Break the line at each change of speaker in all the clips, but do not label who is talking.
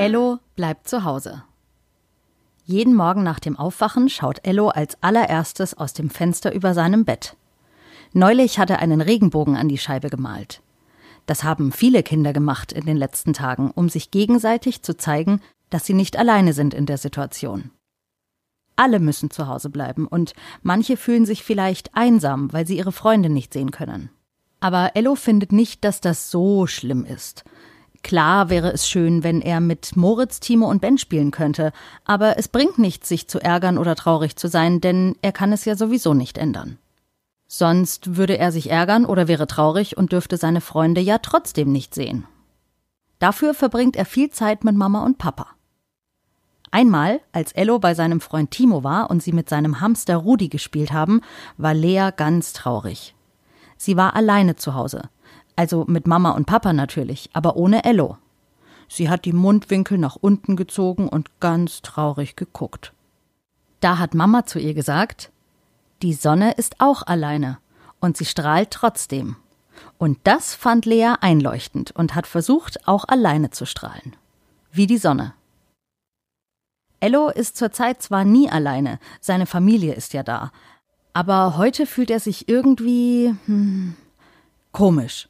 Ello bleibt zu Hause. Jeden Morgen nach dem Aufwachen schaut Ello als allererstes aus dem Fenster über seinem Bett. Neulich hat er einen Regenbogen an die Scheibe gemalt. Das haben viele Kinder gemacht in den letzten Tagen, um sich gegenseitig zu zeigen, dass sie nicht alleine sind in der Situation. Alle müssen zu Hause bleiben und manche fühlen sich vielleicht einsam, weil sie ihre Freunde nicht sehen können. Aber Ello findet nicht, dass das so schlimm ist. Klar wäre es schön, wenn er mit Moritz, Timo und Ben spielen könnte, aber es bringt nichts, sich zu ärgern oder traurig zu sein, denn er kann es ja sowieso nicht ändern. Sonst würde er sich ärgern oder wäre traurig und dürfte seine Freunde ja trotzdem nicht sehen. Dafür verbringt er viel Zeit mit Mama und Papa. Einmal, als Ello bei seinem Freund Timo war und sie mit seinem Hamster Rudi gespielt haben, war Lea ganz traurig. Sie war alleine zu Hause. Also mit Mama und Papa natürlich, aber ohne Ello. Sie hat die Mundwinkel nach unten gezogen und ganz traurig geguckt. Da hat Mama zu ihr gesagt, die Sonne ist auch alleine und sie strahlt trotzdem. Und das fand Lea einleuchtend und hat versucht, auch alleine zu strahlen. Wie die Sonne. Ello ist zurzeit zwar nie alleine, seine Familie ist ja da, aber heute fühlt er sich irgendwie hm, komisch.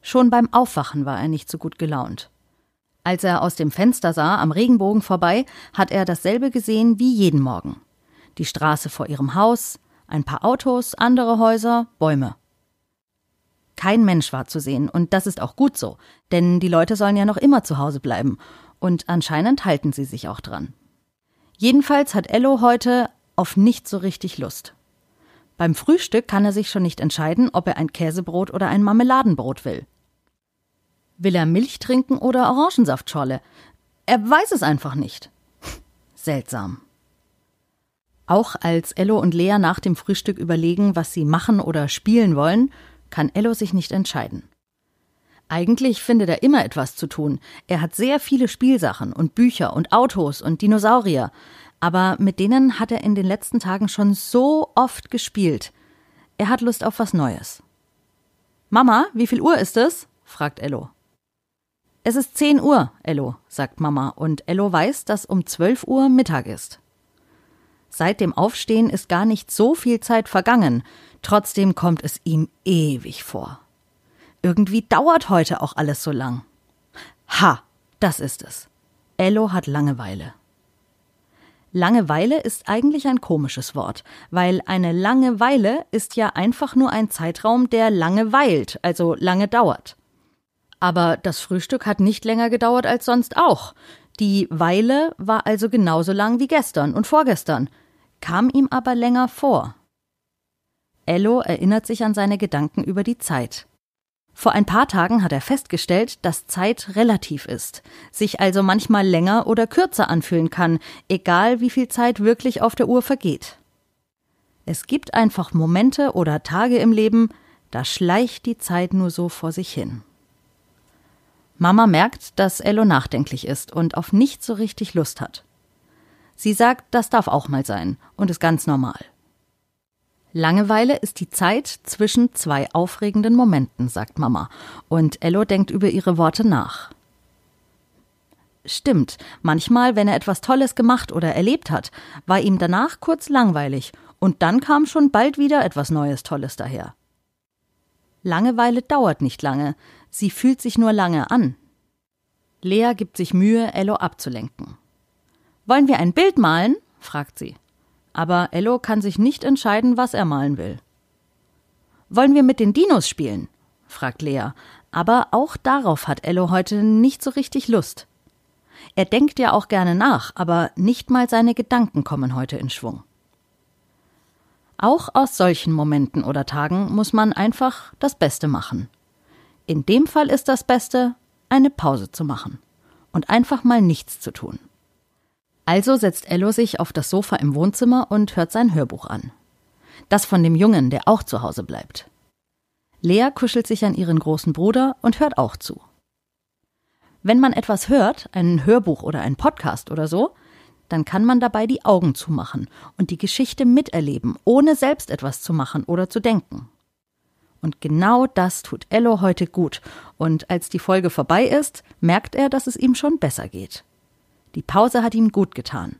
Schon beim Aufwachen war er nicht so gut gelaunt. Als er aus dem Fenster sah, am Regenbogen vorbei, hat er dasselbe gesehen wie jeden Morgen die Straße vor ihrem Haus, ein paar Autos, andere Häuser, Bäume. Kein Mensch war zu sehen, und das ist auch gut so, denn die Leute sollen ja noch immer zu Hause bleiben, und anscheinend halten sie sich auch dran. Jedenfalls hat Ello heute auf nicht so richtig Lust. Beim Frühstück kann er sich schon nicht entscheiden, ob er ein Käsebrot oder ein Marmeladenbrot will. Will er Milch trinken oder Orangensaftschorle? Er weiß es einfach nicht. Seltsam. Auch als Ello und Lea nach dem Frühstück überlegen, was sie machen oder spielen wollen, kann Ello sich nicht entscheiden. Eigentlich findet er immer etwas zu tun. Er hat sehr viele Spielsachen und Bücher und Autos und Dinosaurier, aber mit denen hat er in den letzten Tagen schon so oft gespielt. Er hat Lust auf was Neues. Mama, wie viel Uhr ist es? fragt Ello. Es ist zehn Uhr, Ello, sagt Mama, und Ello weiß, dass um zwölf Uhr Mittag ist. Seit dem Aufstehen ist gar nicht so viel Zeit vergangen, trotzdem kommt es ihm ewig vor. Irgendwie dauert heute auch alles so lang. Ha, das ist es. Ello hat Langeweile. Langeweile ist eigentlich ein komisches Wort, weil eine Langeweile ist ja einfach nur ein Zeitraum, der lange weilt, also lange dauert. Aber das Frühstück hat nicht länger gedauert als sonst auch. Die Weile war also genauso lang wie gestern und vorgestern, kam ihm aber länger vor. Ello erinnert sich an seine Gedanken über die Zeit. Vor ein paar Tagen hat er festgestellt, dass Zeit relativ ist, sich also manchmal länger oder kürzer anfühlen kann, egal wie viel Zeit wirklich auf der Uhr vergeht. Es gibt einfach Momente oder Tage im Leben, da schleicht die Zeit nur so vor sich hin. Mama merkt, dass Ello nachdenklich ist und auf nichts so richtig Lust hat. Sie sagt, das darf auch mal sein und ist ganz normal. Langeweile ist die Zeit zwischen zwei aufregenden Momenten, sagt Mama, und Ello denkt über ihre Worte nach. Stimmt, manchmal, wenn er etwas Tolles gemacht oder erlebt hat, war ihm danach kurz langweilig, und dann kam schon bald wieder etwas Neues Tolles daher. Langeweile dauert nicht lange, sie fühlt sich nur lange an. Lea gibt sich Mühe, Ello abzulenken. Wollen wir ein Bild malen? fragt sie. Aber Ello kann sich nicht entscheiden, was er malen will. Wollen wir mit den Dinos spielen? fragt Lea. Aber auch darauf hat Ello heute nicht so richtig Lust. Er denkt ja auch gerne nach, aber nicht mal seine Gedanken kommen heute in Schwung. Auch aus solchen Momenten oder Tagen muss man einfach das Beste machen. In dem Fall ist das Beste, eine Pause zu machen und einfach mal nichts zu tun. Also setzt Ello sich auf das Sofa im Wohnzimmer und hört sein Hörbuch an. Das von dem Jungen, der auch zu Hause bleibt. Lea kuschelt sich an ihren großen Bruder und hört auch zu. Wenn man etwas hört, ein Hörbuch oder ein Podcast oder so, dann kann man dabei die Augen zumachen und die Geschichte miterleben, ohne selbst etwas zu machen oder zu denken. Und genau das tut Ello heute gut. Und als die Folge vorbei ist, merkt er, dass es ihm schon besser geht. Die Pause hat ihm gut getan.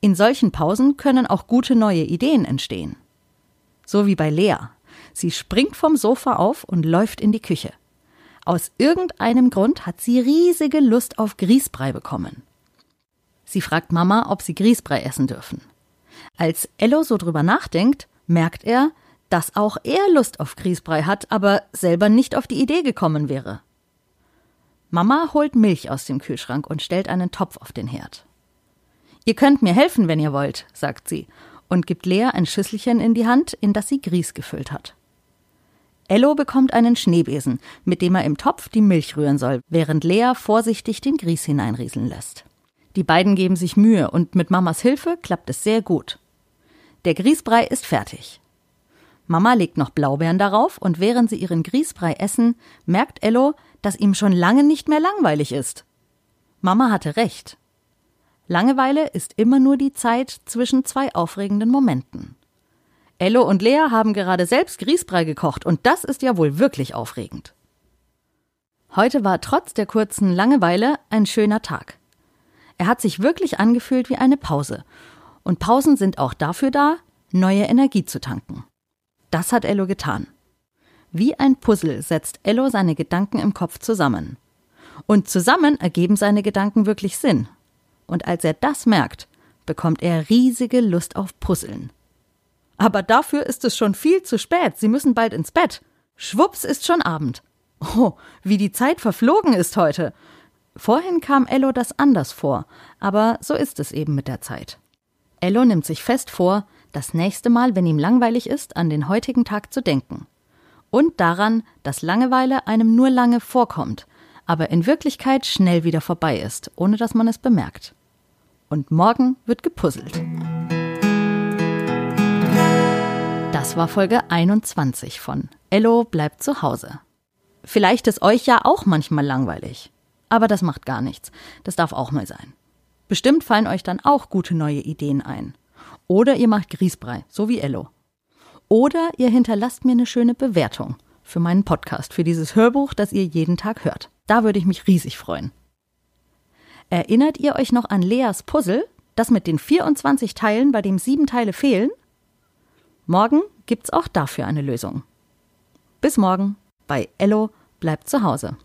In solchen Pausen können auch gute neue Ideen entstehen. So wie bei Lea. Sie springt vom Sofa auf und läuft in die Küche. Aus irgendeinem Grund hat sie riesige Lust auf Grießbrei bekommen. Sie fragt Mama, ob sie Grießbrei essen dürfen. Als Ello so drüber nachdenkt, merkt er, dass auch er Lust auf Grießbrei hat, aber selber nicht auf die Idee gekommen wäre. Mama holt Milch aus dem Kühlschrank und stellt einen Topf auf den Herd. Ihr könnt mir helfen, wenn ihr wollt, sagt sie und gibt Lea ein Schüsselchen in die Hand, in das sie Grieß gefüllt hat. Ello bekommt einen Schneebesen, mit dem er im Topf die Milch rühren soll, während Lea vorsichtig den Grieß hineinrieseln lässt. Die beiden geben sich Mühe und mit Mamas Hilfe klappt es sehr gut. Der Grießbrei ist fertig. Mama legt noch Blaubeeren darauf und während sie ihren Grießbrei essen, merkt Ello, dass ihm schon lange nicht mehr langweilig ist. Mama hatte recht. Langeweile ist immer nur die Zeit zwischen zwei aufregenden Momenten. Ello und Lea haben gerade selbst Grießbrei gekocht und das ist ja wohl wirklich aufregend. Heute war trotz der kurzen Langeweile ein schöner Tag. Er hat sich wirklich angefühlt wie eine Pause. Und Pausen sind auch dafür da, neue Energie zu tanken. Das hat Ello getan. Wie ein Puzzle setzt Ello seine Gedanken im Kopf zusammen. Und zusammen ergeben seine Gedanken wirklich Sinn. Und als er das merkt, bekommt er riesige Lust auf Puzzeln. Aber dafür ist es schon viel zu spät. Sie müssen bald ins Bett. Schwupps ist schon Abend. Oh, wie die Zeit verflogen ist heute. Vorhin kam Ello das anders vor, aber so ist es eben mit der Zeit. Ello nimmt sich fest vor, das nächste Mal, wenn ihm langweilig ist, an den heutigen Tag zu denken. Und daran, dass Langeweile einem nur lange vorkommt, aber in Wirklichkeit schnell wieder vorbei ist, ohne dass man es bemerkt. Und morgen wird gepuzzelt. Das war Folge 21 von Ello bleibt zu Hause. Vielleicht ist euch ja auch manchmal langweilig. Aber das macht gar nichts. Das darf auch mal sein. Bestimmt fallen euch dann auch gute neue Ideen ein. Oder ihr macht Grießbrei, so wie Ello. Oder ihr hinterlasst mir eine schöne Bewertung für meinen Podcast, für dieses Hörbuch, das ihr jeden Tag hört. Da würde ich mich riesig freuen. Erinnert ihr euch noch an Leas Puzzle, das mit den 24 Teilen, bei dem sieben Teile fehlen? Morgen gibt's auch dafür eine Lösung. Bis morgen bei Ello bleibt zu Hause.